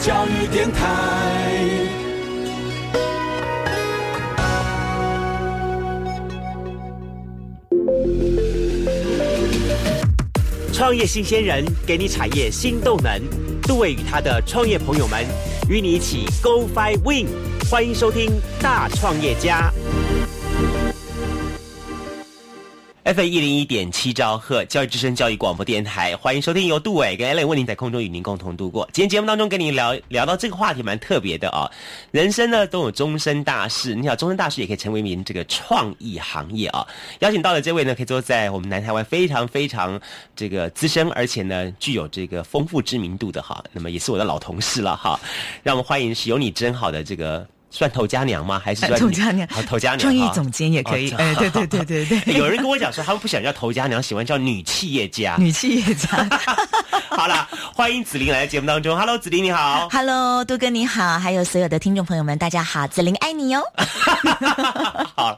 教育电台。创业新鲜人给你产业新动能，杜伟与他的创业朋友们与你一起 Go Fly Win，欢迎收听大创业家。F 一零一点七兆赫教育之声教育广播电台，欢迎收听由杜伟跟 Allen 为您在空中与您共同度过。今天节目当中跟您聊聊到这个话题蛮特别的啊，人生呢都有终身大事，你想终身大事也可以成为一名这个创意行业啊。邀请到的这位呢，可以坐在我们南台湾非常非常这个资深，而且呢具有这个丰富知名度的哈，那么也是我的老同事了哈。让我们欢迎是有你真好的这个。算头家娘吗？还是 头家娘？好，头家娘。创意总监也可以。哎，对对对对对。有人跟我讲说，他们不想叫头家娘，喜欢叫女企业家。女企业家。好了，欢迎子琳来节目当中。Hello，子琳你好。Hello，杜哥你好，还有所有的听众朋友们，大家好，子琳爱你哟。好，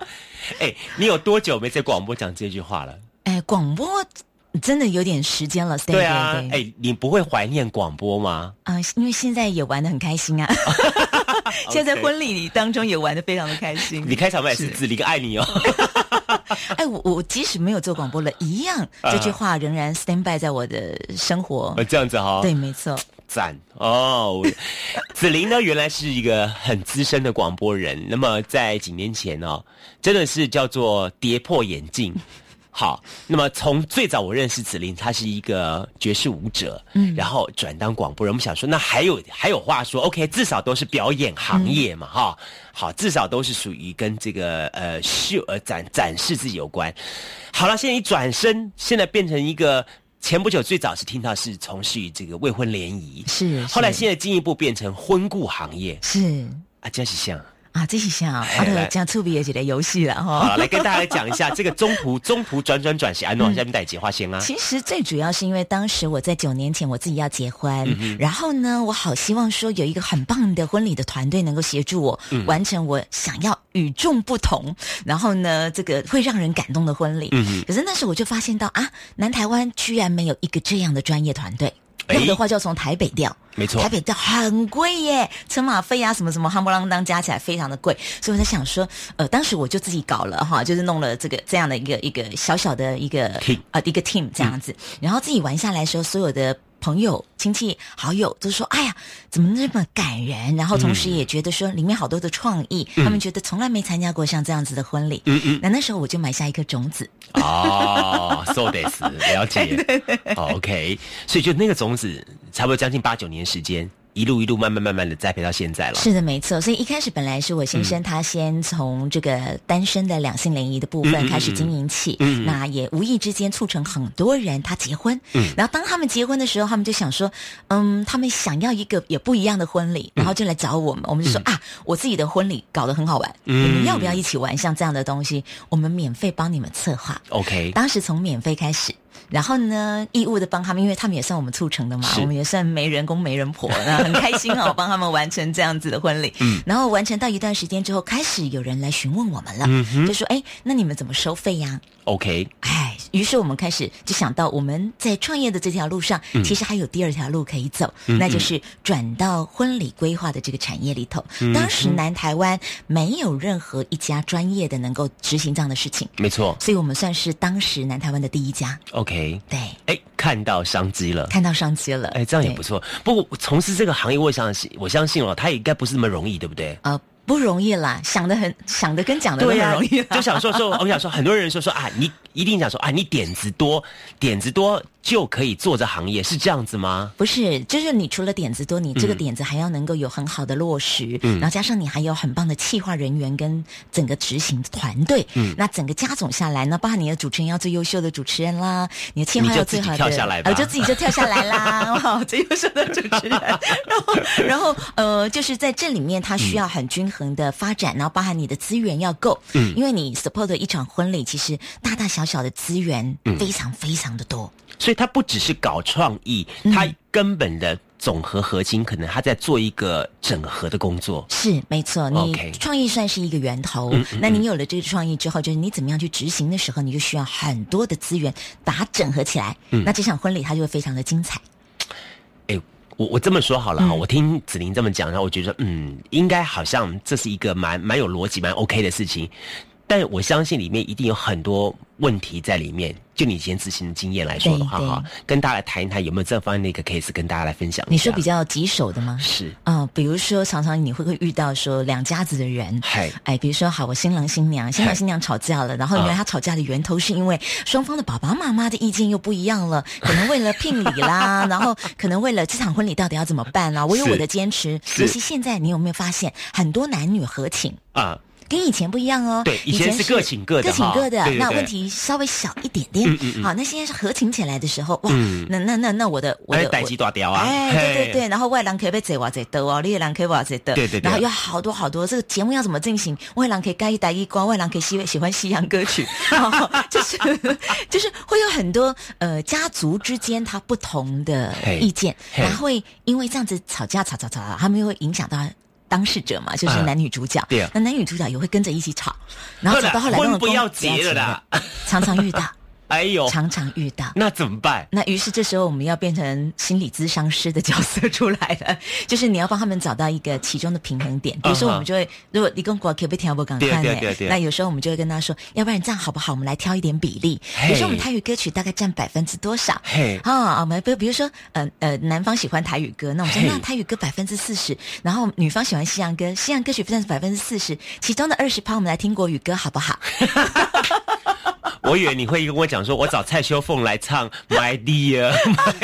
哎，你有多久没在广播讲这句话了？哎，广播真的有点时间了。对啊，哎，你不会怀念广播吗？啊，因为现在也玩的很开心啊。现在在婚礼当中也玩的非常的开心。你开场白是子离个爱你哦。哎，我我即使没有做广播了，一样这句话仍然 stand by 在我的生活。这样子哈。对，没错。赞哦。子琳呢，原来是一个很资深的广播人。那么在几年前呢，真的是叫做跌破眼镜。好，那么从最早我认识子琳，她是一个爵士舞者，嗯，然后转当广播人。我们想说，那还有还有话说，OK，至少都是表演行业嘛，哈，好，至少都是属于跟这个呃秀呃展展示自己有关。好了，现在一转身，现在变成一个前不久最早是听到是从事于这个未婚联谊，是，后来现在进一步变成婚顾行业，是啊，真是像。啊，这是像啊，的讲特别几的游戏了哈。好，来跟大家讲一下 这个中途中途转转转是安诺下面带结花先啊。其实最主要是因为当时我在九年前我自己要结婚，然后呢，我好希望说有一个很棒的婚礼的团队能够协助我完成我想要与众不同，然后呢，这个会让人感动的婚礼。可是那时我就发现到啊，南台湾居然没有一个这样的专业团队。有的话就要从台北调，没错，台北调很贵耶，车马费啊什么什么，夯不啷当加起来非常的贵，所以我在想说，呃，当时我就自己搞了哈，就是弄了这个这样的一个一个小小的一个啊一个 team 这样子，然后自己玩下来的时候，所有的。朋友、亲戚、好友都说：“哎呀，怎么那么感人？”然后同时也觉得说里面好多的创意，他们觉得从来没参加过像这样子的婚礼。嗯嗯，那那时候我就埋下一颗种子。哦，so this 了解。OK，所以就那个种子，差不多将近八九年时间。一路一路慢慢慢慢的栽培到现在了。是的，没错。所以一开始本来是我先生他先从这个单身的两性联谊的部分开始经营起，那也无意之间促成很多人他结婚。然后当他们结婚的时候，他们就想说，嗯，他们想要一个也不一样的婚礼，然后就来找我们。我们就说啊，我自己的婚礼搞得很好玩，你们要不要一起玩？像这样的东西，我们免费帮你们策划。OK，当时从免费开始。然后呢，义务的帮他们，因为他们也算我们促成的嘛，我们也算没人工没人婆，那 很开心哦，帮他们完成这样子的婚礼。嗯，然后完成到一段时间之后，开始有人来询问我们了，就说：“哎，那你们怎么收费呀？”OK，哎，于是我们开始就想到，我们在创业的这条路上，其实还有第二条路可以走，那就是转到婚礼规划的这个产业里头。当时南台湾没有任何一家专业的能够执行这样的事情，没错，所以我们算是当时南台湾的第一家。OK。对，哎，看到商机了，看到商机了，哎，这样也不错。不过从事这个行业，我相信，我相信哦，它应该不是那么容易，对不对？啊，不容易啦，想的很，想的跟讲的都很容易。就想说说，我想说，很多人说说啊，你一定想说啊，你点子多，点子多。就可以做这行业是这样子吗？不是，就是你除了点子多，你这个点子还要能够有很好的落实，嗯，然后加上你还有很棒的企划人员跟整个执行团队，嗯，那整个加总下来，呢包含你的主持人要最优秀的主持人啦，你的企划要最好的，跳下来吧，就自己就跳下来啦，最优秀的主持人，然后然后呃，就是在这里面，他需要很均衡的发展，然后包含你的资源要够，嗯，因为你 support 一场婚礼，其实大大小小的资源非常非常的多。所以它不只是搞创意，它根本的总和核心可能他在做一个整合的工作。是没错，你创意算是一个源头，那你有了这个创意之后，就是你怎么样去执行的时候，你就需要很多的资源把它整合起来。那这场婚礼它就会非常的精彩。哎，我我这么说好了哈，我听子玲这么讲，然后我觉得嗯，应该好像这是一个蛮蛮有逻辑、蛮 OK 的事情。但我相信里面一定有很多问题在里面。就你以前执行的经验来说的话，哈，跟大家来谈一谈，有没有这方面的一个 case 跟大家来分享？你说比较棘手的吗？是啊，比如说常常你会不会遇到说两家子的人，哎，比如说好，我新郎新娘，新郎新娘吵架了，然后原来他吵架的源头是因为双方的爸爸妈妈的意见又不一样了，可能为了聘礼啦，然后可能为了这场婚礼到底要怎么办啦，我有我的坚持。尤其现在，你有没有发现很多男女合情啊？跟以前不一样哦，对，以前是各请各的，各请各的，那问题稍微小一点点。好，那现在是合请起来的时候，哇，那那那那我的我的代机大雕啊，哎，对对对，然后外郎可以被贼哇贼的哦，猎郎可以哇贼的，对对对，然后有好多好多，这个节目要怎么进行？外郎可以盖一带一光，外郎可以喜喜欢西洋歌曲，就是就是会有很多呃家族之间他不同的意见，然后会因为这样子吵架吵吵吵，他们又会影响到。当事者嘛，就是男女主角。对啊，那男女主角也会跟着一起吵，然后吵到后来，婚不要结了的，常常遇到。哎呦，常常遇到，那怎么办？那于是这时候我们要变成心理咨商师的角色出来了，就是你要帮他们找到一个其中的平衡点。比如说，我们就会，如果你跟国可不可以听不赶快呢？那有时候我们就会跟他说，要不然这样好不好？我们来挑一点比例。比如说，我们台语歌曲大概占百分之多少？啊，我们比比如说，呃呃，男方喜欢台语歌，那我们说那台语歌百分之四十，然后女方喜欢西洋歌，西洋歌曲占百分之四十，其中的二十趴我们来听国语歌，好不好？我以为你会跟我讲说，我找蔡秀凤来唱 My Dear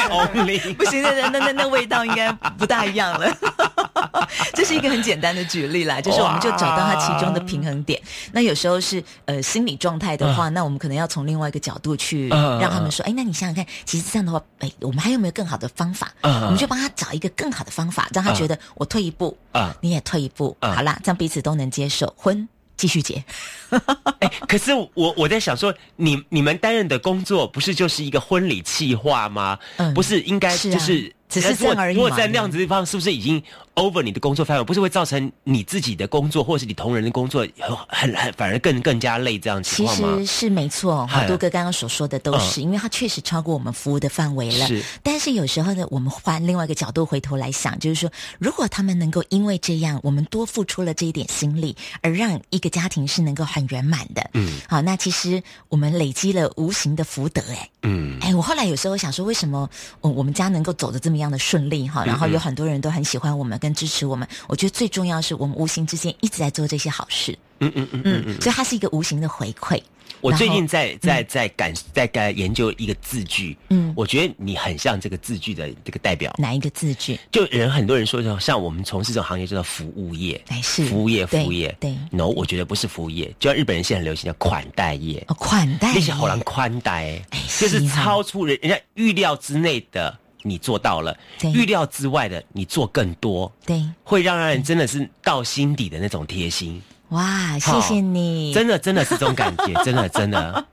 Only，不行，那那那那味道应该不大一样了。这是一个很简单的举例啦，就是我们就找到它其中的平衡点。那有时候是呃心理状态的话，那我们可能要从另外一个角度去让他们说，哎，那你想想看，其实这样的话，哎，我们还有没有更好的方法？我们就帮他找一个更好的方法，让他觉得我退一步啊，你也退一步，好啦，这样彼此都能接受婚。继续解，哎，可是我我在想说，你你们担任的工作不是就是一个婚礼企划吗？嗯，不是应该就是。只是这样而已。如果在那样子地方，是不是已经 over 你的工作范围？不是会造成你自己的工作，或者是你同仁的工作很很很反而更更加累这样情况吗？其实是没错，好多哥刚刚所说的都是，因为他确实超过我们服务的范围了。是，但是有时候呢，我们换另外一个角度回头来想，就是说，如果他们能够因为这样，我们多付出了这一点心力，而让一个家庭是能够很圆满的，嗯，好，那其实我们累积了无形的福德，哎，嗯，哎，我后来有时候想说，为什么我我们家能够走的这么样的顺利哈，然后有很多人都很喜欢我们跟支持我们。我觉得最重要是我们无形之间一直在做这些好事。嗯嗯嗯嗯嗯，所以它是一个无形的回馈。我最近在在在感在在研究一个字句，嗯，我觉得你很像这个字句的这个代表。哪一个字句？就人很多人说，像我们从事这种行业叫做服务业，哎是服务业，服务业。对，no，我觉得不是服务业，就像日本人现在很流行叫款待业。哦，款待那些好难宽待，就是超出人人家预料之内的。你做到了，预料之外的你做更多，对，会让人真的是到心底的那种贴心。哇，谢谢你！真的，真的是这种感觉，真的，真的。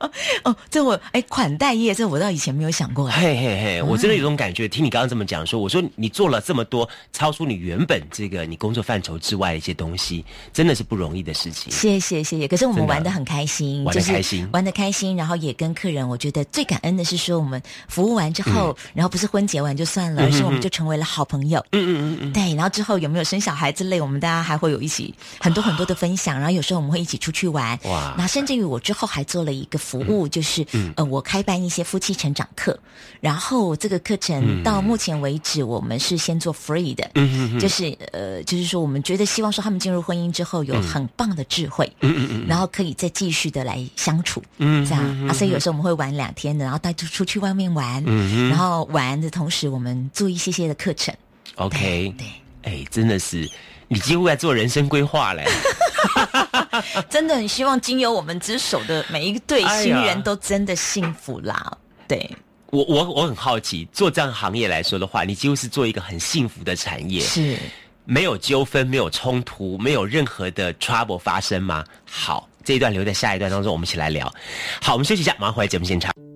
哦，这我哎，款待业，这我倒以前没有想过。嘿嘿嘿，我真的有种感觉，听你刚刚这么讲说，我说你做了这么多，超出你原本这个你工作范畴之外的一些东西，真的是不容易的事情。谢谢谢谢，可是我们玩的很开心，玩的开心，玩的开心，然后也跟客人，我觉得最感恩的是说，我们服务完之后，然后不是婚结完就算了，而是我们就成为了好朋友。嗯嗯嗯嗯，对，然后之后有没有生小孩之类，我们大家还会有一起很多很多的分享。然后有时候我们会一起出去玩，哇！那甚至于我之后还做了一个服务，就是呃，我开办一些夫妻成长课。然后这个课程到目前为止，我们是先做 free 的，嗯就是呃，就是说我们觉得希望说他们进入婚姻之后有很棒的智慧，嗯嗯嗯，然后可以再继续的来相处，嗯，这样啊。所以有时候我们会玩两天的，然后带出出去外面玩，嗯然后玩的同时我们做一些些的课程。OK，对，哎，真的是。你几乎在做人生规划嘞，真的很希望经由我们之手的每一对新人都真的幸福啦。对，我我我很好奇，做这样行业来说的话，你几乎是做一个很幸福的产业，是没有纠纷、没有冲突、没有任何的 trouble 发生吗？好，这一段留在下一段当中，我们一起来聊。好，我们休息一下，马上回来节目现场。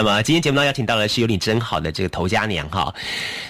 那么今天节目呢，邀请到的是有你真好的这个头家娘哈，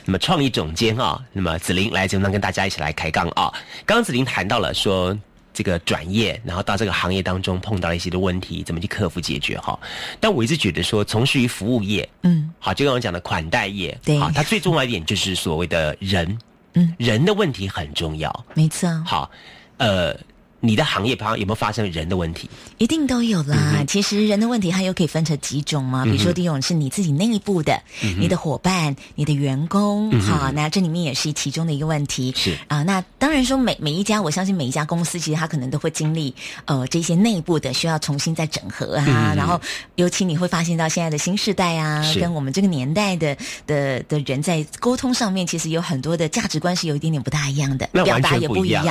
那么创意总监哈，那么子琳来节目当跟大家一起来开杠啊。刚刚子琳谈到了说这个转业，然后到这个行业当中碰到了一些的问题，怎么去克服解决哈。但我一直觉得说，从事于服务业，嗯，好，就刚刚讲的款待业，对，好，它最重要一点就是所谓的人，嗯，人的问题很重要，没错。好，呃。你的行业旁有没有发生人的问题？一定都有啦。其实人的问题它又可以分成几种嘛。比如说第一种是你自己内部的，你的伙伴、你的员工，好，那这里面也是其中的一个问题。是啊，那当然说每每一家，我相信每一家公司其实它可能都会经历呃这些内部的需要重新再整合啊。然后尤其你会发现到现在的新时代啊，跟我们这个年代的的的人在沟通上面，其实有很多的价值观是有一点点不大一样的，表达也不一样。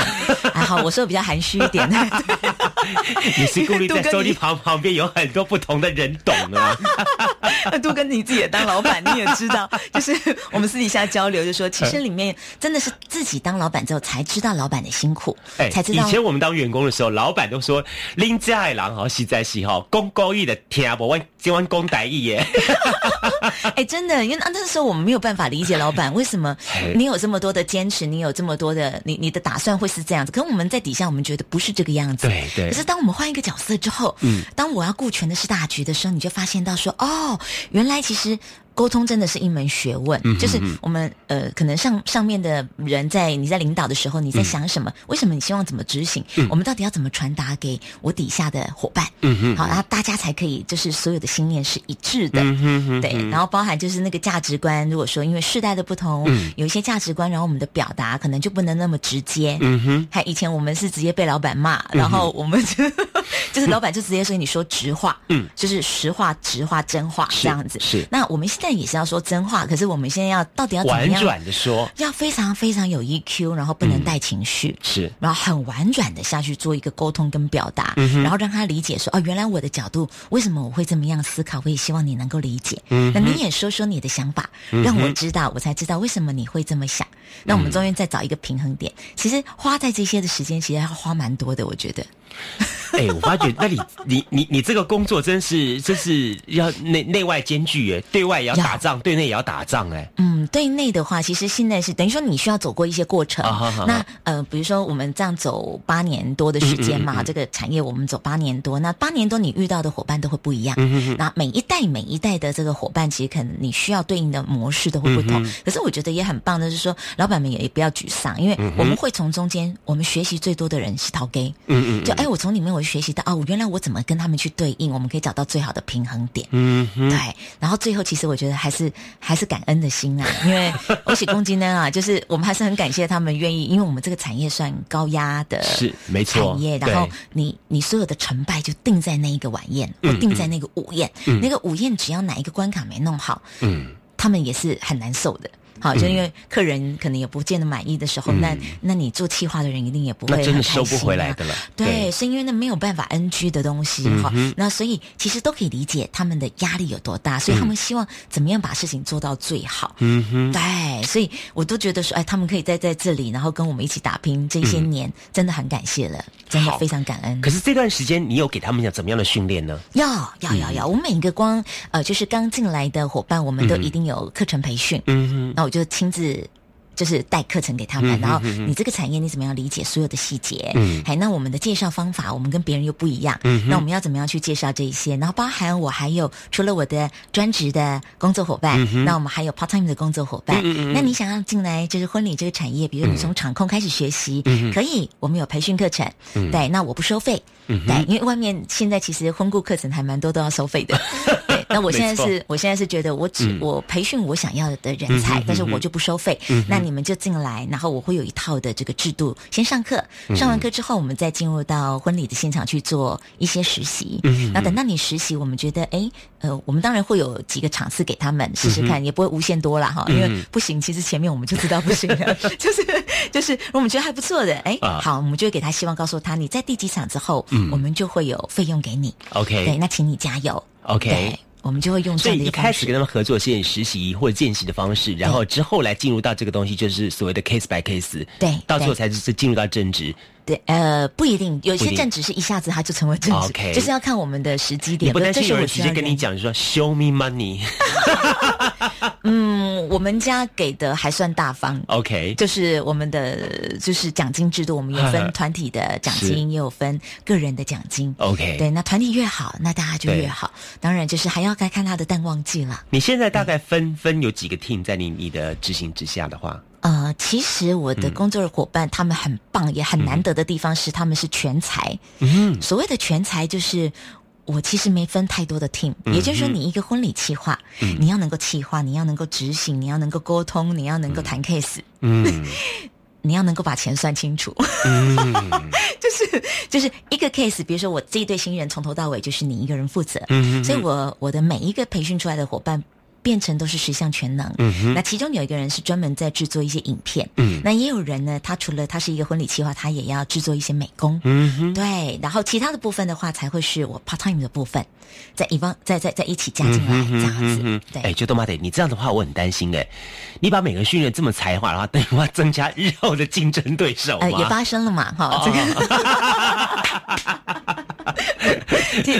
还好，我说的比较含蓄。一点，你是顾虑在手机旁旁边有很多不同的人懂啊。杜哥，你自己也当老板，你也知道，就是我们私底下交流，就说其实里面真的是自己当老板之后才知道老板的辛苦，哎，才知道。以前我们当员工的时候，老板都说拎家海狼哈，实在是哈，公高义的听不完，今晚公歹义耶。哎，真的，因为那那时候我们没有办法理解老板为什么你有这么多的坚持，你有这么多的你你的打算会是这样子。可我们在底下，我们觉得不是这个样子。对对。可是当我们换一个角色之后，嗯，当我要顾全的是大局的时候，你就发现到说，哦，原来其实。沟通真的是一门学问，就是我们呃，可能上上面的人在你在领导的时候，你在想什么？为什么你希望怎么执行？我们到底要怎么传达给我底下的伙伴？好，然后大家才可以就是所有的信念是一致的，对。然后包含就是那个价值观，如果说因为世代的不同，有一些价值观，然后我们的表达可能就不能那么直接。嗯哼，还以前我们是直接被老板骂，然后我们就 就是老板就直接说你说直话，嗯，就是实话、直话、真话这样子。是，那我们现在。也是要说真话，可是我们现在要到底要怎么样？婉转的说，要非常非常有 EQ，然后不能带情绪，是，然后很婉转的下去做一个沟通跟表达，然后让他理解说，哦，原来我的角度为什么我会这么样思考，我也希望你能够理解。嗯那你也说说你的想法，让我知道，我才知道为什么你会这么想。那我们中间再找一个平衡点，其实花在这些的时间，其实要花蛮多的，我觉得。哎，我发觉，那你你你你这个工作真是真是要内内外兼具哎，对外也要打仗，对内也要打仗哎。嗯，对内的话，其实现在是等于说你需要走过一些过程。那呃，比如说我们这样走八年多的时间嘛，这个产业我们走八年多，那八年多你遇到的伙伴都会不一样。那每一代每一代的这个伙伴，其实可能你需要对应的模式都会不同。可是我觉得也很棒的是说，老板们也不要沮丧，因为我们会从中间，我们学习最多的人是陶给。嗯嗯，就哎，我从里面我学习到哦，原来我怎么跟他们去对应，我们可以找到最好的平衡点。嗯，对。然后最后，其实我觉得还是还是感恩的心啊，因为 恭喜公斤呢啊，就是我们还是很感谢他们愿意，因为我们这个产业算高压的，是没错。产业，然后你你所有的成败就定在那一个晚宴，或定在那个午宴。那个午宴只要哪一个关卡没弄好，嗯，他们也是很难受的。好，就因为客人可能也不见得满意的时候，那那你做企划的人一定也不会真的收不回来的了。对，是因为那没有办法 NG 的东西哈。那所以其实都可以理解他们的压力有多大，所以他们希望怎么样把事情做到最好。嗯哼，对，所以我都觉得说，哎，他们可以在在这里，然后跟我们一起打拼这些年，真的很感谢了，真的非常感恩。可是这段时间你有给他们讲怎么样的训练呢？要要要要，我们每一个光呃，就是刚进来的伙伴，我们都一定有课程培训。嗯哼，那我就亲自。就是带课程给他们，然后你这个产业你怎么样理解所有的细节？嗯，还那我们的介绍方法，我们跟别人又不一样。嗯，那我们要怎么样去介绍这一些？然后包含我还有除了我的专职的工作伙伴，那我们还有 part time 的工作伙伴。嗯嗯，那你想要进来就是婚礼这个产业，比如你从场控开始学习，可以，我们有培训课程。嗯，对，那我不收费。嗯，对，因为外面现在其实婚顾课程还蛮多都要收费的。那我现在是，我现在是觉得，我只我培训我想要的人才，但是我就不收费。那你们就进来，然后我会有一套的这个制度，先上课，上完课之后，我们再进入到婚礼的现场去做一些实习。那等到你实习，我们觉得，哎，呃，我们当然会有几个场次给他们试试看，也不会无限多了哈，因为不行，其实前面我们就知道不行了，就是就是，我们觉得还不错的，哎，好，我们就会给他希望，告诉他你在第几场之后，我们就会有费用给你。OK，对，那请你加油。OK。我们就会用这样的一开始跟他们合作，先实习或者见习的方式，然后之后来进入到这个东西，就是所谓的 case by case，对，到最后才是进入到正职。对，呃，不一定，有些正职是一下子他就成为正职 OK 就是要看我们的时机点。不担心有这是我人直接跟你讲说 “show me money”？嗯，我们家给的还算大方。OK，就是我们的就是奖金制度，我们有分团体的奖金，也有分个人的奖金。OK 对，那团体越好，那大家就越好。当然，就是还要该看他的淡旺季了。你现在大概分分有几个 team 在你你的执行之下的话？呃，其实我的工作的伙伴、他们很棒，也很难得的地方是他们是全才。嗯所谓的全才就是。我其实没分太多的 team，、也就是说，你一个婚礼企划，你要能够企划，你要能够执行，你要能够沟通，你要能够谈 case，、嗯 你要能够把钱算清楚。嗯，就是就是一个 case，比如说我这一对新人从头到尾就是你一个人负责，嗯所以我我的每一个培训出来的伙伴。变成都是十项全能，嗯那其中有一个人是专门在制作一些影片，嗯。那也有人呢，他除了他是一个婚礼企划，他也要制作一些美工，嗯哼，对，然后其他的部分的话，才会是我 part time 的部分，在一方在在在一起加进来、这样子，对，哎，就多妈得，你这样的话我很担心哎。你把每个人训练这么才华的话，等于话增加日后的竞争对手吗？呃，也发生了嘛，哈，这个。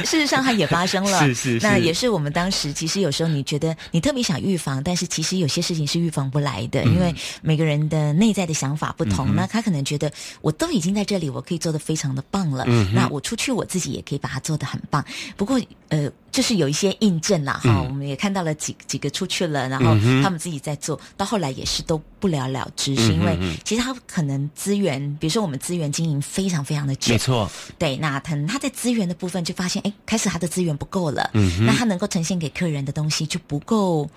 事实上，它也发生了。是是是那也是我们当时其实有时候你觉得你特别想预防，但是其实有些事情是预防不来的，因为每个人的内在的想法不同。那他可能觉得我都已经在这里，我可以做的非常的棒了。那我出去我自己也可以把它做的很棒。不过呃，就是有一些印证啦，哈、我们也看到了几几个出去了，然后他们自己在做，到后来也是都不了了之，是因为其实他可能资源，比如说我们资源经营非常非常的久没，错，对，那可能他在资源的部分就发现，哎，开始他的资源不够了，嗯那他能够呈现给客人的东西就不够。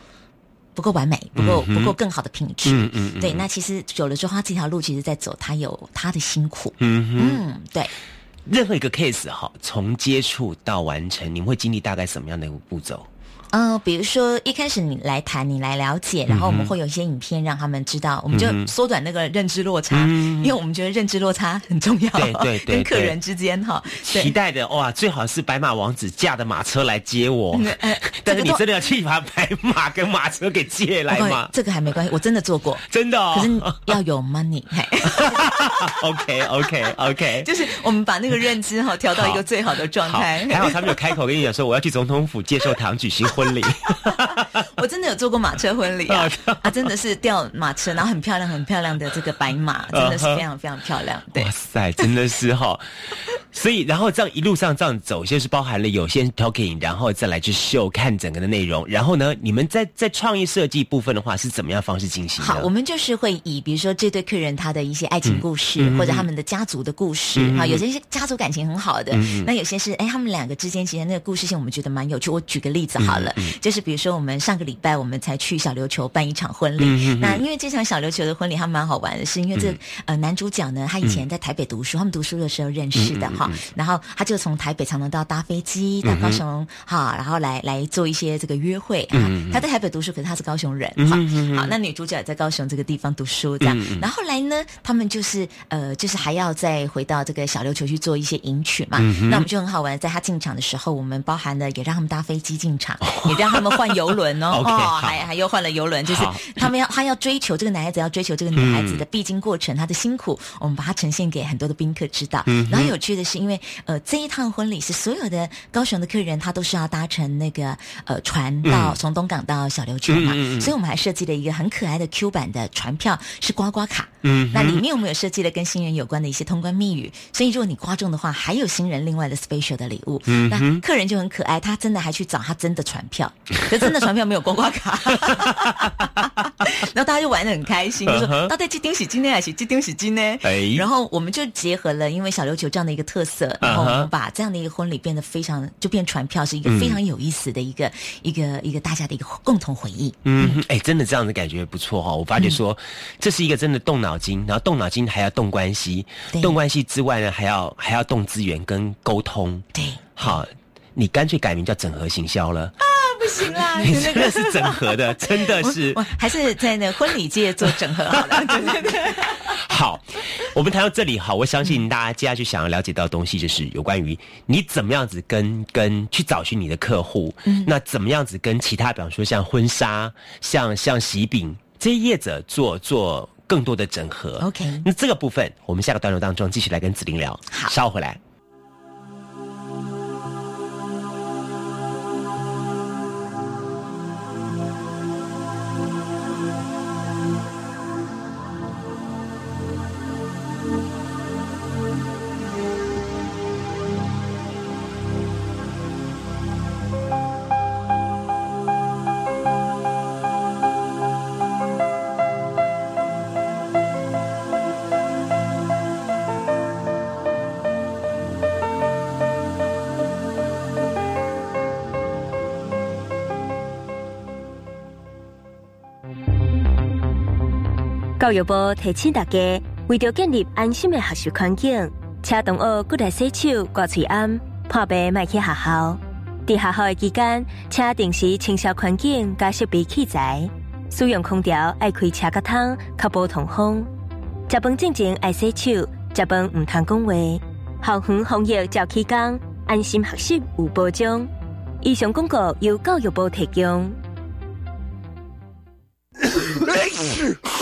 不够完美，不够、不够更好的品质，嗯嗯嗯对。那其实久了之后，他这条路其实在走，他有他的辛苦，嗯。嗯，对。任何一个 case 哈，从接触到完成，你们会经历大概什么样的一个步骤？嗯、比如说一开始你来谈，你来了解，然后我们会有一些影片让他们知道，我们就缩短那个认知落差，因为我们觉得认知落差很重要，对对对 跟客人之间哈，期。待的哇，最好是白马王子驾的马车来接我，呃 但是你真的要去把白马跟马车给借来吗？这个还没关系，我真的做过，真的哦可是要有 money，嘿 OK OK OK，就是我们把那个认知哈调到一个最好的状，态。还好他们有开口跟你讲说我要去总统府接受堂举行婚礼，我真的有做过马车婚礼 啊，啊，真的是吊马车，然后很漂亮、很漂亮的这个白马，真的是非常非常漂亮。对哇，塞，真的是哈。所以，然后这样一路上这样走，就是包含了有些 talking，然后再来去秀看整个的内容。然后呢，你们在在创意设计部分的话，是怎么样方式进行的？好，我们就是会以比如说这对客人他的一些爱情故事，嗯或者他们的家族的故事，哈、有些是家族感情很好的，那有些是哎他们两个之间其实那个故事性我们觉得蛮有趣。我举个例子好了，嗯。就是比如说我们上个礼拜我们才去小琉球办一场婚礼，嗯那因为这场小琉球的婚礼还蛮好玩的，是因为这、呃男主角呢他以前在台北读书，他们读书的时候认识嗯的哈、然后他就从台北常常到搭飞机到高雄哈、然后来来做一些这个约会啊。他在台北读书，可是他是高雄人。哈、好，那女主角也在高雄这个地方读书这样。然后后来呢，他们就是呃，就是还要再回到这个小琉球去做一些迎娶嘛。那我们就很好玩，在他进场的时候，我们包含了也让他们搭飞机进场，也让他们换游轮哦。哦，还还又换了游轮，就是他们要他要追求这个男孩子要追求这个女孩子的必经过程，他的辛苦，我们把它呈现给很多的宾客知道。然后有趣的是，因为呃这一趟婚礼是所有的高雄的客人，他都是要搭乘那个呃船到从东港到小琉球嘛，所以我们还设计了一个很可爱的 Q 版的船票，是刮刮卡。嗯，那里面我们有设计了跟新人有关的一些通关密语，所以如果你刮中的话，还有新人另外的 special 的礼物。嗯，那客人就很可爱，他真的还去找他真的船票，可真的船票没有刮刮卡，然后大家就玩的很开心，就说到底这丢喜金呢还是这丢喜金呢？哎？然后我们就结合了因为小琉球这样的一个特色，然后我们把这样的一个婚礼变得非常就变船票是一个非常有意思的一个、一个一个大家的一个共同回忆。嗯，哎，真的这样的感觉不错哈、我发觉说，这是一个真的动脑筋，然后动脑筋还要动关系，对。动关系之外呢，还要还要动资源跟沟通。对，好，你干脆改名叫整合行销了，啊不行啦，你真的是整合的，真的是我还是在那婚礼界做整合好了。对对对。好。我们谈到这里，好，我相信大家接下去想要了解到的东西，就是有关于你怎么样子跟跟去找寻你的客户，那怎么样子跟其他，比方说像婚纱、像像喜饼这些业者做做。更多的整合。OK 那这个部分我们下个段落当中继续来跟子玲聊。好稍后回来。教育部提醒大家，为着建立安心的学习环境，请同学过来洗手、挂嘴安，破病卖去学校。伫学校的期间，请定时清扫环境、加设备器材。使用空调爱开车甲窗，确保通风。食饭进前爱洗手，食饭唔通讲话。校园防疫照期间，安心学习有保障。以上广告由教育部提供。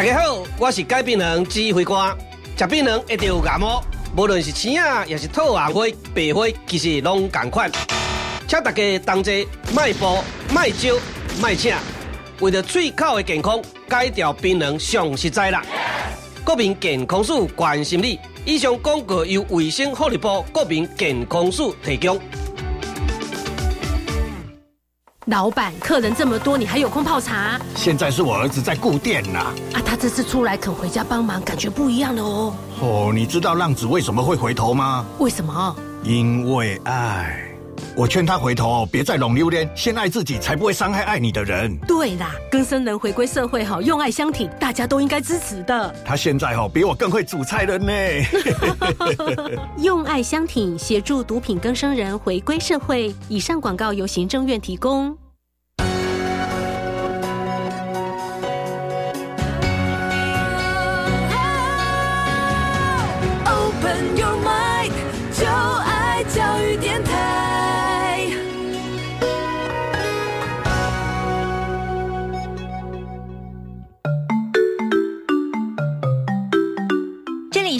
大家好，我是改病人指挥官。食病人一定有感冒，无论是青啊，也是吐红花、白花，其实拢同款。请大家同齐卖步、卖招、卖请，为了喙口的健康，戒掉槟榔上实在啦。国民健康署关心你。以上广告由卫生福利部国民健康署提供。老板，客人这么多，你还有空泡茶？现在是我儿子在顾店呐、啊，他这次出来肯回家帮忙，感觉不一样了哦。哦，你知道浪子为什么会回头吗？为什么？因为爱。我劝他回头，别再拢榴莲，先爱自己，才不会伤害爱你的人。对啦，更生人回归社会哈，用爱相挺，大家都应该支持的。他现在哦，比我更会煮菜了呢。用爱相挺，协助毒品更生人回归社会。以上广告由行政院提供。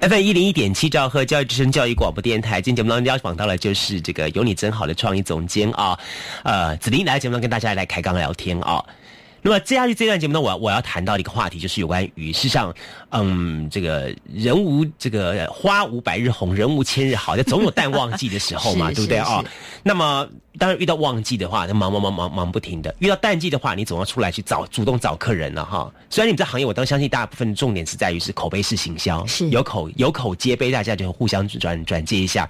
FM 一零一点七兆赫教育之声教育广播电台，今天节目当中邀请到了就是这个有你真好的创意总监啊，呃，子林来节目中跟大家来开刚聊天啊。那么接下去这段节目呢，我要我要谈到的一个话题，就是有关于事实上，嗯，这个人无这个花无百日红，人无千日好，就总有淡旺季的时候嘛，对不对啊？那么当然遇到旺季的话，那忙忙忙忙忙不停的；遇到淡季的话，你总要出来去找主动找客人了哈。虽然你们这行业，我当相信大部分重点是在于是口碑式行销，是有口有口皆碑，大家就互相转转接一下，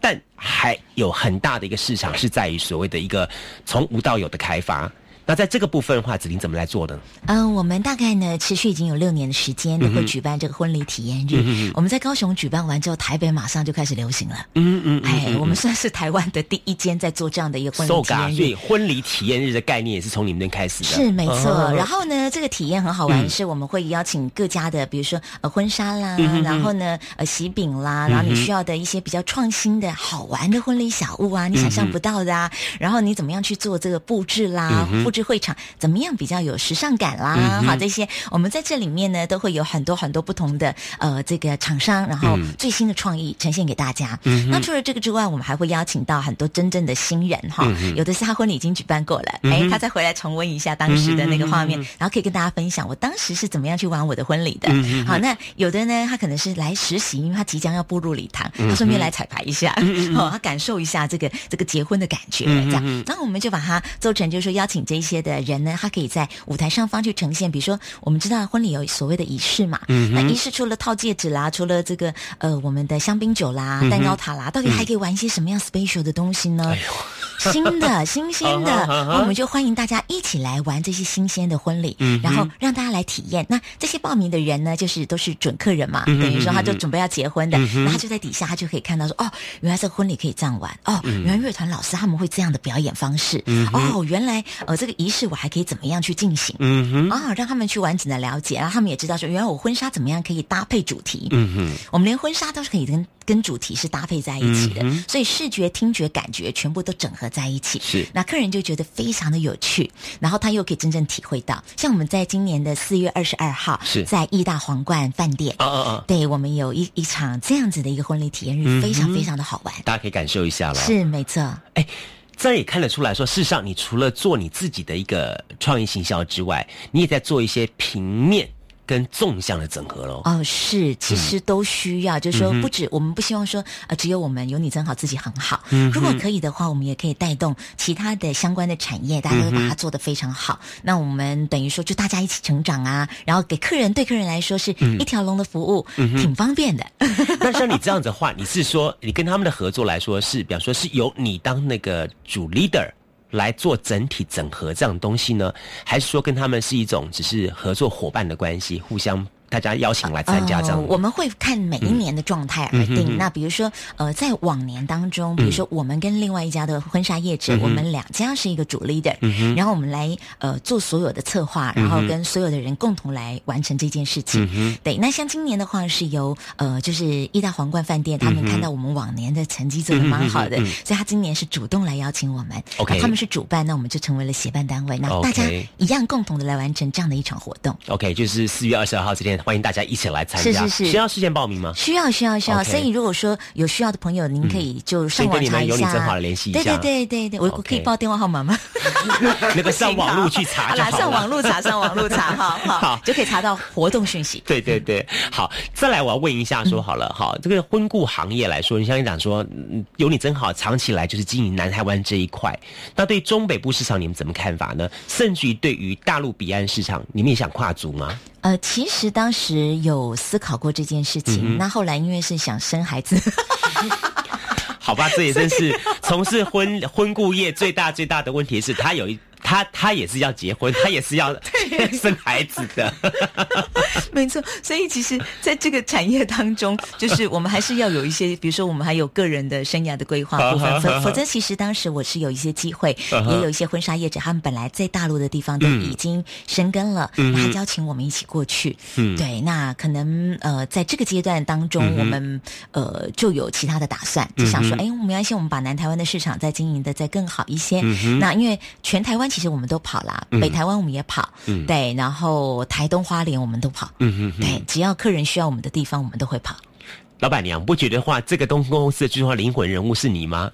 但还有很大的一个市场是在于所谓的一个从无到有的开发。那在这个部分的话，子琳怎么来做的呢？嗯，我们大概呢持续已经有六年的时间，都会举办这个婚礼体验日。我们在高雄举办完之后，台北马上就开始流行了。嗯嗯哎，我们算是台湾的第一间在做这样的一个婚礼体验日。所以婚礼体验日的概念也是从你们那开始的。是没错，哦然后呢，这个体验很好玩，嗯是我们会邀请各家的，比如说呃婚纱啦，嗯然后呢呃喜饼啦，然后你需要的一些比较创新的好玩的婚礼小物啊，你想象不到的啊，然后你怎么样去做这个布置啦，布置会场怎么样比较有时尚感啦，好这些我们在这里面呢都会有很多很多不同的呃这个厂商，然后最新的创意呈现给大家。那除了这个之外，我们还会邀请到很多真正的新人哈，有的是他婚礼已经举办过了，哎，他再回来重温一下当时的那个画面，然后可以跟大家分享我当时是怎么样去玩我的婚礼的。好，那有的呢，他可能是来实习，因为他即将要步入礼堂，他顺便来彩排一下，哦，他感受一下这个这个结婚的感觉，这样。然后我们就把它做成，就是说邀请这一些的人呢，他可以在舞台上方去呈现。比如说，我们知道婚礼有所谓的仪式嘛，那仪式除了套戒指啦，除了这个呃我们的香槟酒啦、蛋糕塔啦，到底还可以玩一些什么样 special 的东西呢？新的、新鲜的，我们就欢迎大家一起来玩这些新鲜的婚礼，然后让大家来体验。那这些报名的人呢，就是都是准客人嘛，等于说他就准备要结婚的，那他就在底下，他就可以看到说，哦，原来这个婚礼可以这样玩，哦，原来乐团老师他们会这样的表演方式，哦，原来呃这个仪式我还可以怎么样去进行，嗯哼，啊，让他们去完整的了解，然后他们也知道说，原来我婚纱怎么样可以搭配主题，嗯哼，我们连婚纱都是可以跟跟主题是搭配在一起的，所以视觉、听觉、感觉全部都整合在一起。是。那客人就觉得非常的有趣，然后他又可以真正体会到，像我们在今年的四月二十二号，是。在义大皇冠饭店，啊啊啊！对我们有一一场这样子的一个婚礼体验日，非常非常的好玩。大家可以感受一下了。是没错，哎，这也看得出来说，事实上你除了做你自己的一个创意行销之外，你也在做一些平面跟纵向的整合喽。哦，是，其实都需要，就是嗯说，不止我们不希望说，呃，只有我们有你真好，自己很好。嗯如果可以的话，我们也可以带动其他的相关的产业，大家都把它做得非常好。那我们等于说，就大家一起成长啊，然后给客人对客人来说是嗯一条龙的服务，挺方便的。那像你这样子的话，你是说你跟他们的合作来说是，比方说是由你当那个主 leader 来做整体整合这样东西呢，还是说跟他们是一种只是合作伙伴的关系，互相大家邀请来参加这样。我们会看每一年的状态而定。那比如说，呃，在往年当中，比如说我们跟另外一家的婚纱业者，我们两家是一个主 leader，、然后我们来呃做所有的策划，然后跟所有的人共同来完成这件事情。对，那像今年的话是由呃就是意大皇冠饭店，他们看到我们往年的成绩做的蛮好的，所以他今年是主动来邀请我们。OK 那他们是主办，那我们就成为了协办单位，那大家一样共同的来完成这样的一场活动。OK，就是四月二十二号这天，欢迎大家一起来参加。是是是需要事先报名吗？需要需要需要所以如果说有需要的朋友，您可以就上网查一下。有你真好的联系一下对对对对对，我我可以报电话号码吗？那个上网络去查就。上网络查，上网络查，好好 好就可以查到活动讯息。对对对，好，再来我要问一下，说好了，好，这个婚顾行业来说，你像你讲说，嗯有你真好，长期来就是经营南台湾这一块，那对中北部市场你们怎么看法呢？甚至于对于大陆彼岸市场，你们也想跨足吗？呃，其实当时有思考过这件事情，那后来因为是想生孩子，好吧，这也真是从事婚婚顾业最大最大的问题是，他有一他他也是要结婚，他也是要 生孩子的。没错，所以其实在这个产业当中，就是我们还是要有一些，比如说我们还有个人的生涯的规划部分，否否则其实当时我是有一些机会，也有一些婚纱业者，他们本来在大陆的地方都已经生根了，那他邀请我们一起过去。对，那可能呃在这个阶段当中，我们呃就有其他的打算，就想说，哎，没关系，我们把南台湾的市场再经营的再更好一些。那因为全台湾其实我们都跑啦，北台湾我们也跑，对，然后台东花莲我们都跑。嗯嗯对，只要客人需要我们的地方，我们都会跑。老板娘不觉得话，这个东公司的最重要灵魂人物是你吗？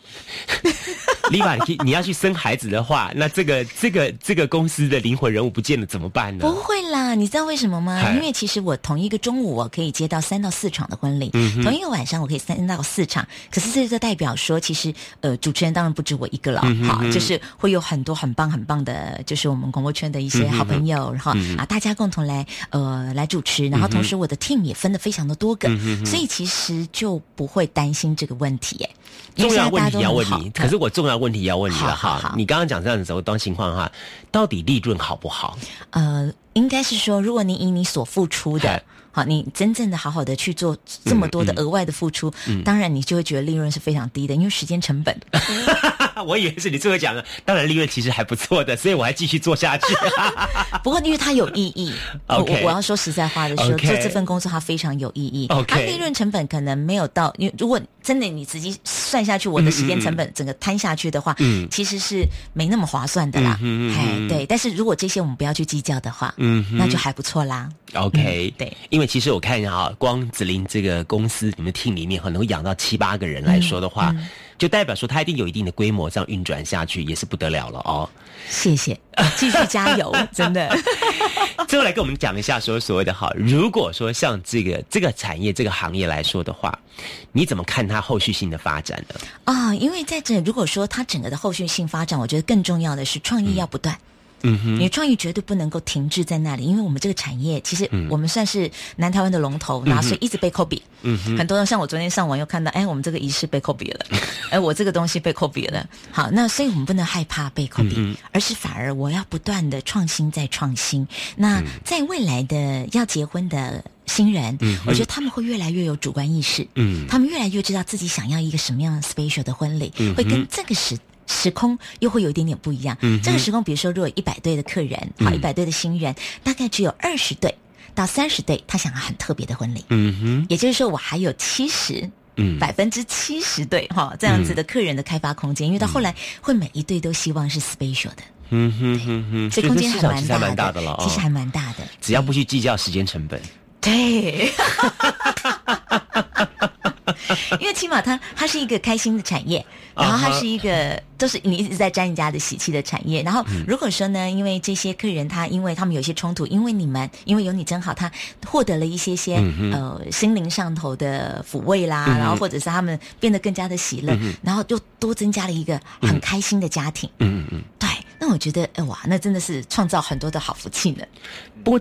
丽法，你你要去生孩子的话，那这个这个这个公司的灵魂人物不见了怎么办呢？不会啦，你知道为什么吗？因为其实我同一个中午我可以接到三到四场的婚礼，嗯同一个晚上我可以三到四场。可是这就代表说，其实呃，主持人当然不止我一个了，嗯好、就是会有很多很棒很棒的，就是我们广播圈的一嗯些好朋友，然后啊，大家共同来呃来主持，然后同时我的 team 也分的非常的多个，嗯所以其实就不会担心这个问题耶。重要问题要问你，可是我重要问题要问你了哈。你刚刚讲这样子的当情况哈，到底利润好不好？呃，应该是说，如果你以你所付出的嗨。好，你真正的好好的去做这么多的额外的付出，当然你就会觉得利润是非常低的，因为时间成本。我以为是你最后讲的，当然利润其实还不错的，所以我还继续做下去。不过，因为它有意义，我我我要说实在话的时候做这份工作它非常有意义。OK 它利润成本可能没有到，因为如果真的你直接算下去，我的时间成本整个摊下去的话，嗯其实是没那么划算的啦。嗯嗯对，但是如果这些我们不要去计较的话，嗯那就还不错啦。OK，、嗯对，因为其实我看一下啊，光子林这个公司，你们 team 里面可能会养到七八个人来说的话，嗯就代表说它一定有一定的规模，这样运转下去也是不得了了哦。谢谢，继续加油，真的。最后来跟我们讲一下说所谓的哈，如果说像这个这个产业这个行业来说的话，你怎么看它后续性的发展呢？啊，因为在这如果说它整个的后续性发展，我觉得更重要的是创意要不断。嗯哼，你的创意绝对不能够停滞在那里，因为我们这个产业其实嗯。我们算是南台湾的龙头，然后所以一直被扣比。嗯很多人像我昨天上网又看到，哎，我们这个仪式被扣比了，哎，我这个东西被扣比了。好，那所以我们不能害怕被扣比，嗯而是反而我要不断的创新再创新。那嗯。在未来的要结婚的新人，我觉得他们会越来越有主观意识，嗯。他们越来越知道自己想要一个什么样的 special 的婚礼，会跟这个时。时空又会有一点点不一样。这个时空，比如说，如果一百对的客人，好，一百对的新人，大概只有二十对到三十对，他想要很特别的婚礼。嗯哼，也就是说，我还有七十。嗯。百分之七十对哈，这样子的客人的开发空间，因为到后来会每一对都希望是 special 的，嗯哼哼哼，所以空间还还蛮大蛮大的了，其实哦还蛮大的。只要不去计较时间成本，对，因为起码它它是一个开心的产业，然后它是一个都是你一直在沾人家的喜气的产业。然后如果说呢，因为这些客人他因为他们有些冲突，因为你们因为有你真好，他获得了一些些、呃心灵上头的抚慰啦，然后或者是他们变得更加的喜乐，然后又多增加了一个很开心的家庭。嗯嗯嗯。对，那我觉得呃哇，那真的是创造很多的好福气呢。不过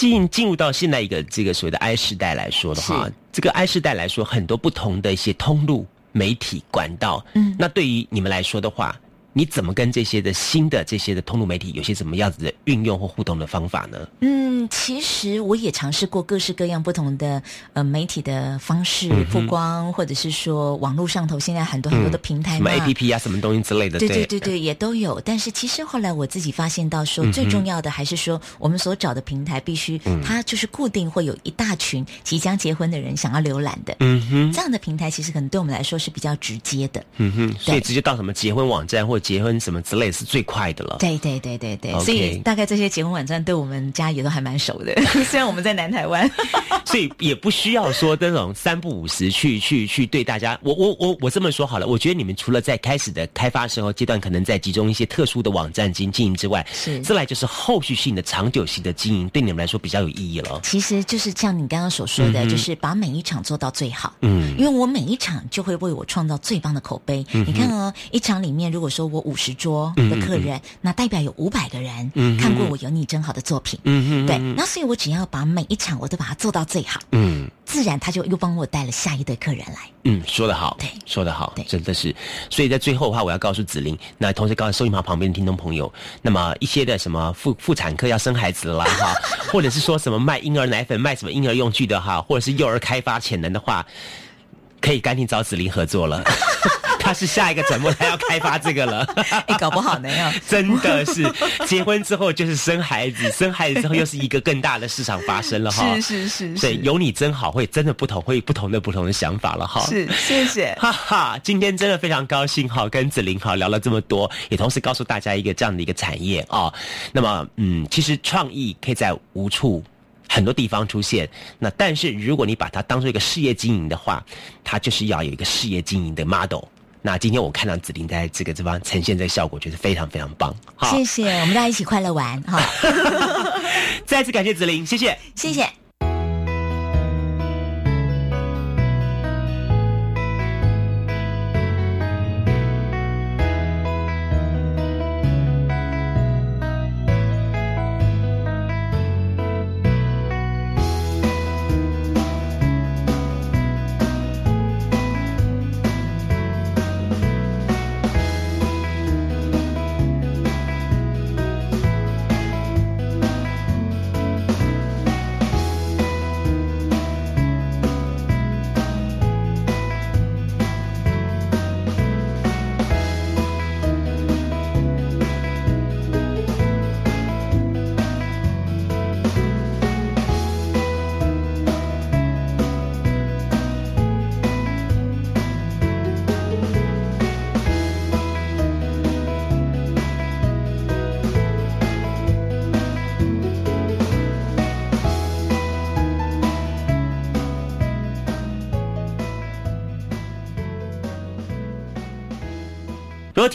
进进入到现在一个这个所谓的 I 时代来说的话，这个 I 时代来说，很多不同的一些通路、媒体、管道，嗯。那对于你们来说的话，你怎么跟这些的新的这些的通路媒体有些什么样子的运用或互动的方法呢？嗯，其实我也尝试过各式各样不同的呃媒体的方式嗯曝光，或者是说网络上头现在很多很多的平台什么嘛。A P P 啊，什么东西之类的，对对对对，也都有。但是其实后来我自己发现到嗯说，最重要的还是说，我们所找的平台必须，嗯它就是固定会有一大群即将结婚的人想要浏览的。嗯哼，这样的平台其实可能对我们来说是比较直接的。嗯哼，所以直接到什么结婚网站或结婚什么之类是最快的了。对对对对对所以大概这些结婚网站对我们家也都还蛮熟的。虽然我们在南台湾，所以也不需要说那种三不五时去去去对大家。我我我我这么说好了，我觉得你们除了在开始的开发时候阶段，可能在集中一些特殊的网站经经营之外，是再来就是后续性的长久性的经营，对你们来说比较有意义了。其实就是像你刚刚所说的，就是把每一场做到最好。嗯因为我每一场就会为我创造最棒的口碑。你看哦，一场里面如果说我五十桌的客人，那代表有五百个人看过我有你真好的作品。嗯嗯对，那所以我只要把每一场我都把它做到最好，嗯自然他就又帮我带了下一对客人来。嗯，说得好，对说得好对，真的是。所以在最后的话，我要告诉子玲，那同时告诉收音旁旁边的听众朋友，那么一些的什么妇妇产科要生孩子了啦哈，或者是说什么卖婴儿奶粉、卖什么婴儿用具的哈，或者是幼儿开发潜能的话，可以赶紧找子玲合作了。他是下一个转播，他要开发这个了。哎，搞不好呢要 真的是结婚之后就是生孩子，生孩子之后又是一个更大的市场发生了哈。是是是对，有你真好，会真的不同，会有不同的不同的想法了哈。是，谢谢。哈哈，今天真的非常高兴哈，跟子玲哈聊了这么多，也同时告诉大家一个这样的一个产业啊、那么，嗯，其实创意可以在无处。很多地方出现。那但是如果你把它当做一个事业经营的话，它就是要有一个事业经营的 model。那今天我看到子琳在这个地方呈现这个效果，觉得非常非常棒。好，谢谢，我们大家一起快乐玩哈，再次感谢子琳，谢谢。谢谢。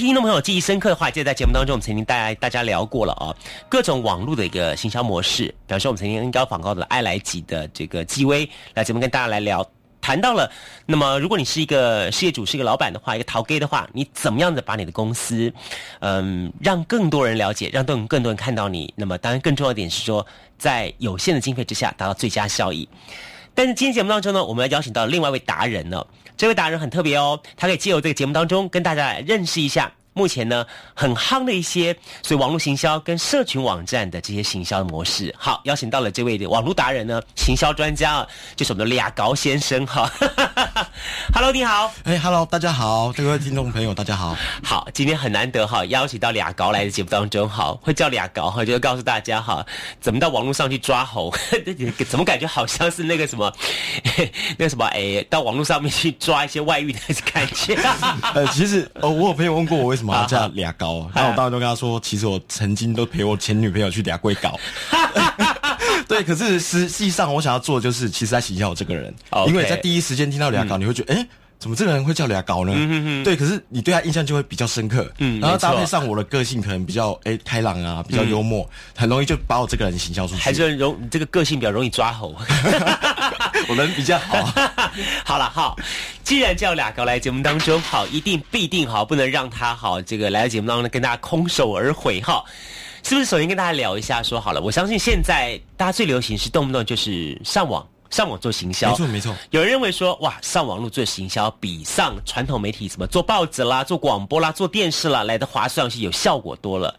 听众朋友记忆深刻的话，记得在节目当中，我们曾经带大家聊过了啊，各种网络的一个行销模式。比方说，我们曾经跟高广告的爱来吉的这个纪威来节目跟大家来聊，谈到了。那么，如果你是一个事业主，是一个老板的话，一个淘 gay 的话，你怎么样的把你的公司，嗯，让更多人了解，让更更多人看到你？那么，当然更重要的点是说，在有限的经费之下，达到最佳效益。但是今天节目当中呢，我们要邀请到另外一位达人呢。这位达人很特别哦，他可以借由这个节目当中跟大家认识一下目前呢很夯的一些所以网络行销跟社群网站的这些行销模式。好，邀请到了这位网络达人呢，行销专家啊，就是我们的俩高先生哈。Hello，你好。哎，Hello，大家好，各位听众朋友，大家好。好，今天很难得哈，邀请到俩高来的节目当中，好，会叫俩高哈，就是告诉大家哈，怎么到网络上去抓猴，怎么感觉好像是那个什么，那个什么，哎，到网络上面去抓一些外遇的感觉。呃，其实呃，我有朋友问过我为什么要叫俩高，然后我当时就跟他说，其实我曾经都陪我前女朋友去俩贵搞。对，可是实际上我想要做的就是，其实在形象我这个人，因为在第一时间听到俩高，你会觉得，哎。怎么这个人会叫俩高呢？对，可是你对他印象就会比较深刻。嗯，然后搭配上我的个性，可能比较哎开朗啊，比较幽默，很容易就把我这个人形象出去。还是容这个个性比较容易抓猴。我们比较好。好了，好，既然叫俩高来节目当中，好，一定必定好，不能让他好这个来到节目当中跟大家空手而回哈。是不是首先跟大家聊一下？说好了，我相信现在大家最流行是动不动就是上网。上网做行销，没错没错。有人认为说，哇，上网络做行销比上传统媒体什么做报纸啦、做广播啦、做电视啦来的划算，是有效果多了。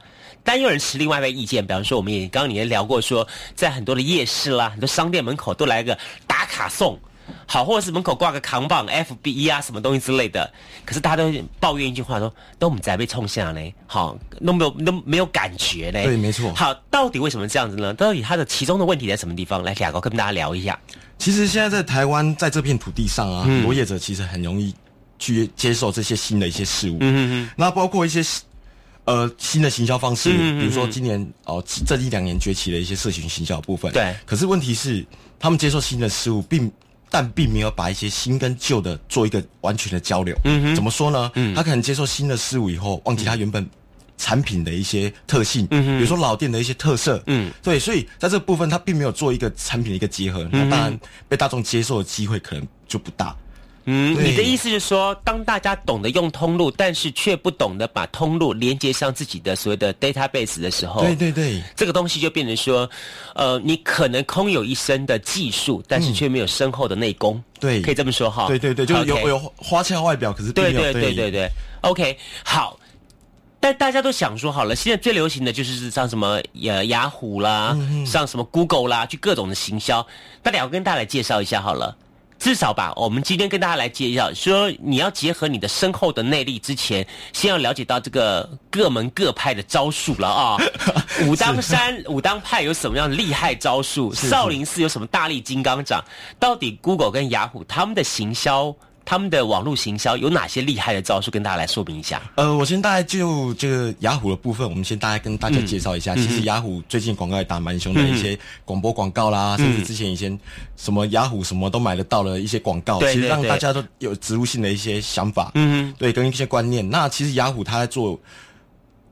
但又有人持另外一个意见，比方说，我们也刚刚你也聊过，说在很多的夜市啦、很多商店门口都来个打卡送。好，或者是门口挂个扛棒、FB 啊，什么东西之类的。可是大家都抱怨一句话，说都我们在被冲下嘞，好都没有都没有感觉嘞。对，没错。好，到底为什么这样子呢？到底它的其中的问题在什么地方？来，两个跟大家聊一下。其实现在在台湾，在这片土地上啊，很多业者其实很容易去接受这些新的一些事物。嗯嗯嗯。那包括一些呃新的行销方式，比如说今年哦这一两年崛起的一些社群行销部分。对。可是问题是，他们接受新的事物，并但并没有把一些新跟旧的做一个完全的交流。嗯哼，怎么说呢？嗯，他可能接受新的事物以后，忘记他原本产品的一些特性。嗯哼，比如说老店的一些特色。嗯，对，所以在这部分他并没有做一个产品的一个结合。那当然被大众接受的机会可能就不大。嗯，你的意思是说，当大家懂得用通路，但是却不懂得把通路连接上自己的所谓的 database 的时候，对对对，这个东西就变成说，呃，你可能空有一身的技术，但是却没有深厚的内功，对，可以这么说哈。对对对，就是有有花俏外表，可是对对对对对，OK，好。但大家都想说好了，现在最流行的就是像什么雅雅虎啦，像什么 Google 啦，去各种的行销。那两个跟大家来介绍一下好了。至少吧，我们今天跟大家来介绍，说你要结合你的深厚的内力之前，先要了解到这个各门各派的招数了啊。武当山武当派有什么样的厉害招数？少林寺有什么大力金刚掌？到底 Google 跟雅虎他们的行销他们的网络行销有哪些厉害的招数，跟大家来说明一下。呃，我先大概就这个雅虎的部分，我们先大概跟大家介绍一下。嗯其实雅虎最近广告也打蛮凶的，一些广播广告啦，甚至之前以前什么雅虎什么都买得到的一些广告，其实让大家都有植入性的一些想法，嗯对，跟一些观念。那其实雅虎它在做。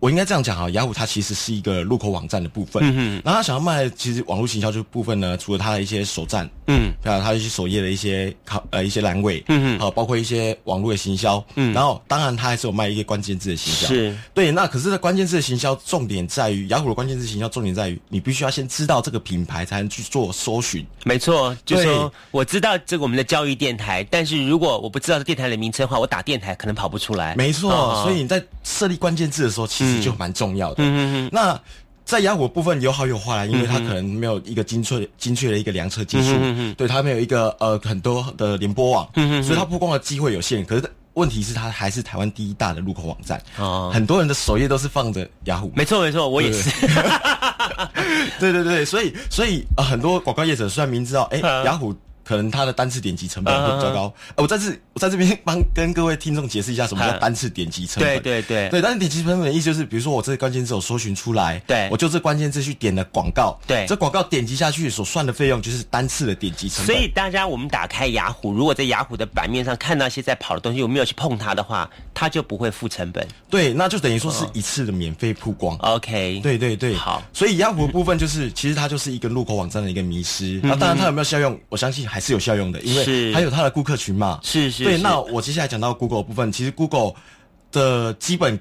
我应该这样讲哈，雅虎它其实是一个入口网站的部分，嗯然后它想要卖的其实网络行销这部分呢，除了它的一些首站，嗯，还有，它一些首页的一些考呃一些栏位，嗯嗯好、包括一些网络的行销，嗯，然后当然它还是有卖一些关键字的行销，是。对，那可是呢关键字的行销重点在于雅虎的关键字行销重点在于你必须要先知道这个品牌才能去做搜寻，没错，就对说我知道这个我们的教育电台，但是如果我不知道这电台的名称的话，我打电台可能跑不出来。没错，哦。所以你在设立关键字的时候，其实就蛮重要的。嗯嗯嗯那在雅虎部分有好有坏啦，因为它可能没有一个精确精确的一个量测技术，嗯嗯嗯对它没有一个呃很多的联播网，嗯嗯嗯所以它曝光的机会有限。可是问题是它还是台湾第一大的入口网站，哦很多人的首页都是放着雅虎。没错没错，我也是。对 对对，所以所以呃，很多广告业者虽然明知道，哎、嗯雅虎可能它的单次点击成本会比较高，呃，我在这我在这边帮跟各位听众解释一下什么叫嗯单次点击成本。对对对对，单次点击成本的意思就是，比如说我这个关键字我搜寻出来，对我就这关键字去点了广告，对这广告点击下去所算的费用就是单次的点击成本。所以大家我们打开雅虎，如果在雅虎的版面上看到一些在跑的东西，我没有去碰它的话，它就不会付成本。对，那就等于说是一次的免费曝光。OK，对对对，好所以雅虎的部分就是，其实它就是一个入口网站的一个迷失。嗯那、当然，它有没有效用？我相信还是有效用的，因是为还有它的顾客群嘛。对，是是对那我接下来讲到 Google 部分，其实 Google 的基本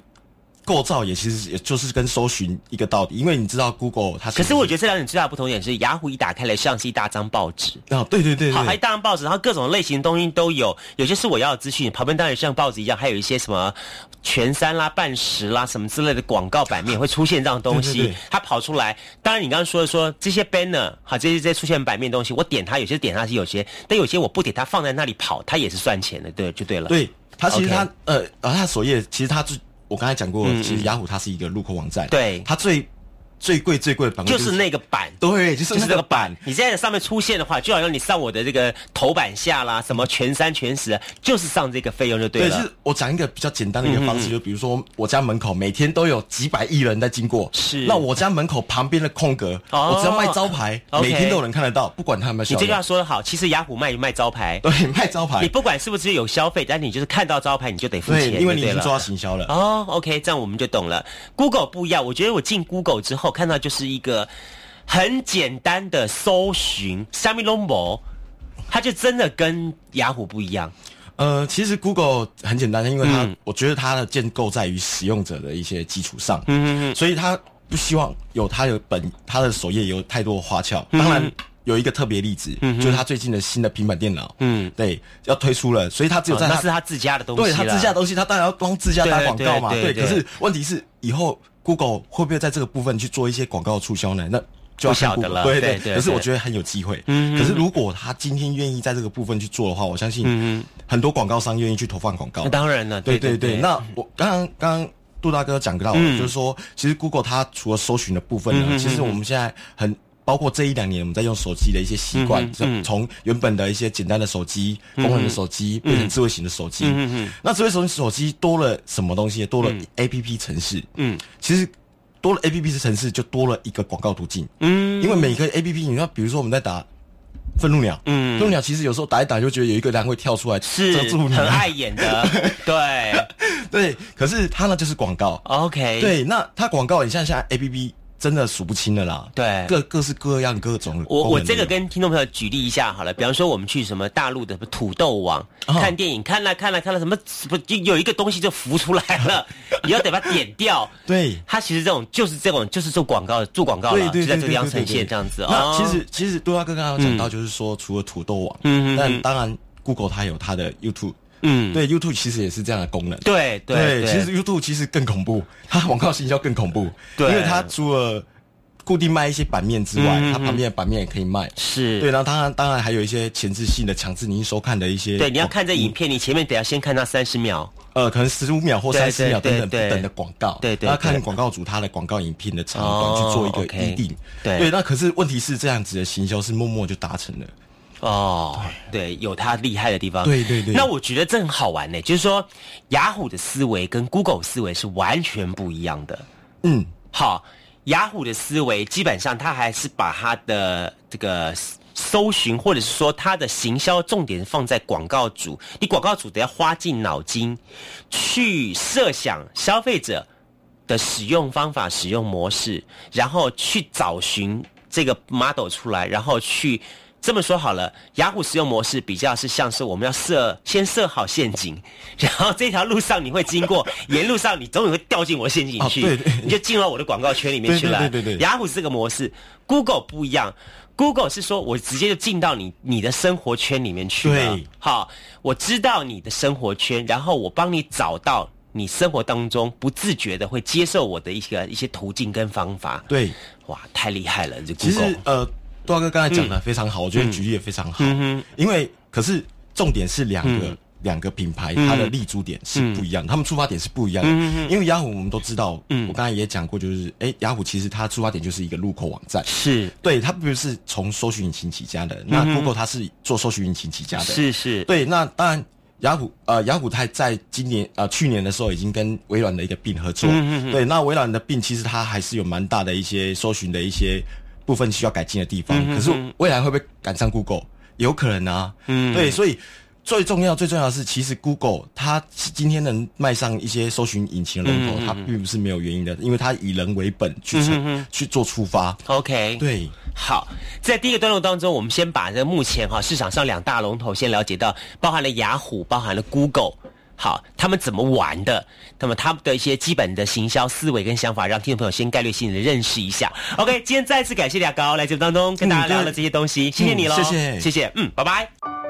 构造也其实也就是跟搜寻一个道理，因为你知道 Google 它可是我觉得得这两点最大的不同点是，雅虎一打开来像是一大张报纸。啊，对对对好，还对一大张报纸，然后各种类型的东西都有，有些是我要的资讯，旁边当然像报纸一样，还有一些什么全三啦、半时啦什么之类的广告版面会出现这样的东西，对对对它跑出来。当然，你刚刚说的说这些 banner，好，这些这些出现版面的东西，我点它，有些点它是有些，但有些我不点它，放在那里跑，它也是算钱的，对，就对了。对，它其实它呃，啊，它首页其实它最我刚才讲过，嗯其实雅虎它是一个入口网站，对。它最最贵最贵的版位就是那个版。对，就是就是那个版版，，你现在在上面出现的话，就好像你上我的这个头版下啦，什么全三全十，就是上这个费用就对对，了。就是我讲一个比较简单的一个方式，就比如说我家门口每天都有几百亿人在经过，是那我家门口旁边的空格，哦我只要卖招牌每天都有人看得到，不管他有没有效你这句话。说的好，其实雅虎卖卖招牌，对，卖招牌你，不管是不是有消费，但你就是看到招牌，你就得付钱，，对因为你已经做到行销了。哦，OK，这样我们就懂了。Google 不一样，我觉得我进 Google 之后看到就是一个很简单的搜寻，下面 logo，它就真的跟雅虎不一样。呃，其实 Google 很简单，因为它，嗯我觉得它的建构在于使用者的一些基础上，嗯嗯嗯，所以它不希望有它的本，它的首页有太多的花俏。嗯当然。有一个特别例子，嗯就是它最近的新的平板电脑，嗯对，要推出了，所以它只有在那是他自家的东西对啦，他自家的东西，他当然要帮自家打广告嘛。对可是问题是以后 Google 会不会在这个部分去做一些广告促销呢？那就要不晓看得了对对可是我觉得很有机会。嗯可是如果他今天愿意在这个部分去做的话，我相信嗯很多广告商愿意去投放广告那。当然了，对对对对，那我刚刚刚刚杜大哥讲到就是说，其实 Google 它除了搜寻的部分呢，嗯嗯嗯其实我们现在很。包括这一两年我们在用手机的一些习惯从原本的一些简单的手机、功能的手机变成智慧型的手机。嗯嗯嗯那智慧型手机多了什么东西？多了 A P P 城市。嗯。其实多了 A P P 的城市，就多了一个广告途径。嗯。因为每个 A P P，你看，比如说我们在打愤怒鸟，嗯。愤怒鸟其实有时候打一打就觉得有一个人会跳出来，是很碍眼的，对。对，可是它呢就是广告。，OK，，对，那它广告，你像现在 A P P 真的数不清的啦。对各各式各样各种。我我这个跟听众朋友举例一下好了，比方说我们去什么大陆的土豆网、哦看电影，看了看了看了什么，不就有一个东西就浮出来了，你要得把它点掉。对。它其实这种就是这种就是做广告做广告了，就在这个地方呈现这样子。那哦其实其实杜大哥刚刚有讲到，就是说除了土豆网，嗯嗯嗯但当然 Google 它有它的 YouTube，嗯，对 YouTube 其实也是这样的功能。对对对，其实 YouTube 其实更恐怖，它广告行销更恐怖，对。因为它除了固定卖一些版面之外，嗯嗯嗯。它旁边的版面也可以卖。是。对，然后当然当然还有一些前置性的强制您收看的一些，对，你要看这影片，你前面得要先看到三十秒。呃，可能十五秒或对三十秒对等等不等的广告，对对那看广告主他的广告影片的长哦短去做一个预定，对。对，那可是问题是这样子的行销是默默就达成了。哦，对，有它厉害的地方。对对对那我觉得这很好玩呢，就是说雅虎的思维跟 Google 思维是完全不一样的。嗯，好，雅虎的思维基本上它还是把它的这个搜寻，或者是说它的行销重点放在广告主，你广告主得要花尽脑筋去设想消费者的使用方法、使用模式，然后去找寻这个 model 出来，然后去。这么说好了，雅虎使用模式比较是像是我们要设先设好陷阱，然后这条路上你会经过，沿路上你总有会掉进我陷阱去，哦对对你就进入到我的广告圈里面去了。对对对雅虎是这个模式，Google 不一样。Google 是说我直接就进到你你的生活圈里面去了。对好，我知道你的生活圈，然后我帮你找到你生活当中不自觉的会接受我的一些一些途径跟方法。对，哇，太厉害了！这其 Google 实呃，多哥刚才讲的非常好，我觉得举例也非常好。嗯因为可是重点是两个、嗯。两个品牌，嗯它的立足点是不一样，他们出发点是不一样。的。嗯因为雅虎我们都知道，嗯。我刚才也讲过，就是哎，雅虎其实它出发点就是一个入口网站，是。对，它不是从搜寻引擎起家的。那 Google 它是做搜寻引擎起家的，是是，对，那当然，雅虎呃，雅虎它在今年呃去年的时候已经跟微软的一个并合作。对，那微软的并其实它还是有蛮大的一些搜寻的一些部分需要改进的地方。可是未来会不会赶上 Google？有可能啊。嗯对，所以。最重要、最重要的是，其实 Google 它今天能迈上一些搜寻引擎的龙头，它并不是没有原因的，因为它以人为本去去做出发。OK，对，好，在第一个段落当中，我们先把这目前哈市场上两大龙头先了解到，包含了雅虎，包含了 Google。好，他们怎么玩的？那么他们的一些基本的行销思维跟想法，让听众朋友先概略性的认识一下。OK，今天再次感谢俩高来节目当中跟大家聊了这些东西，谢谢你喽、嗯谢谢谢谢，嗯，拜拜。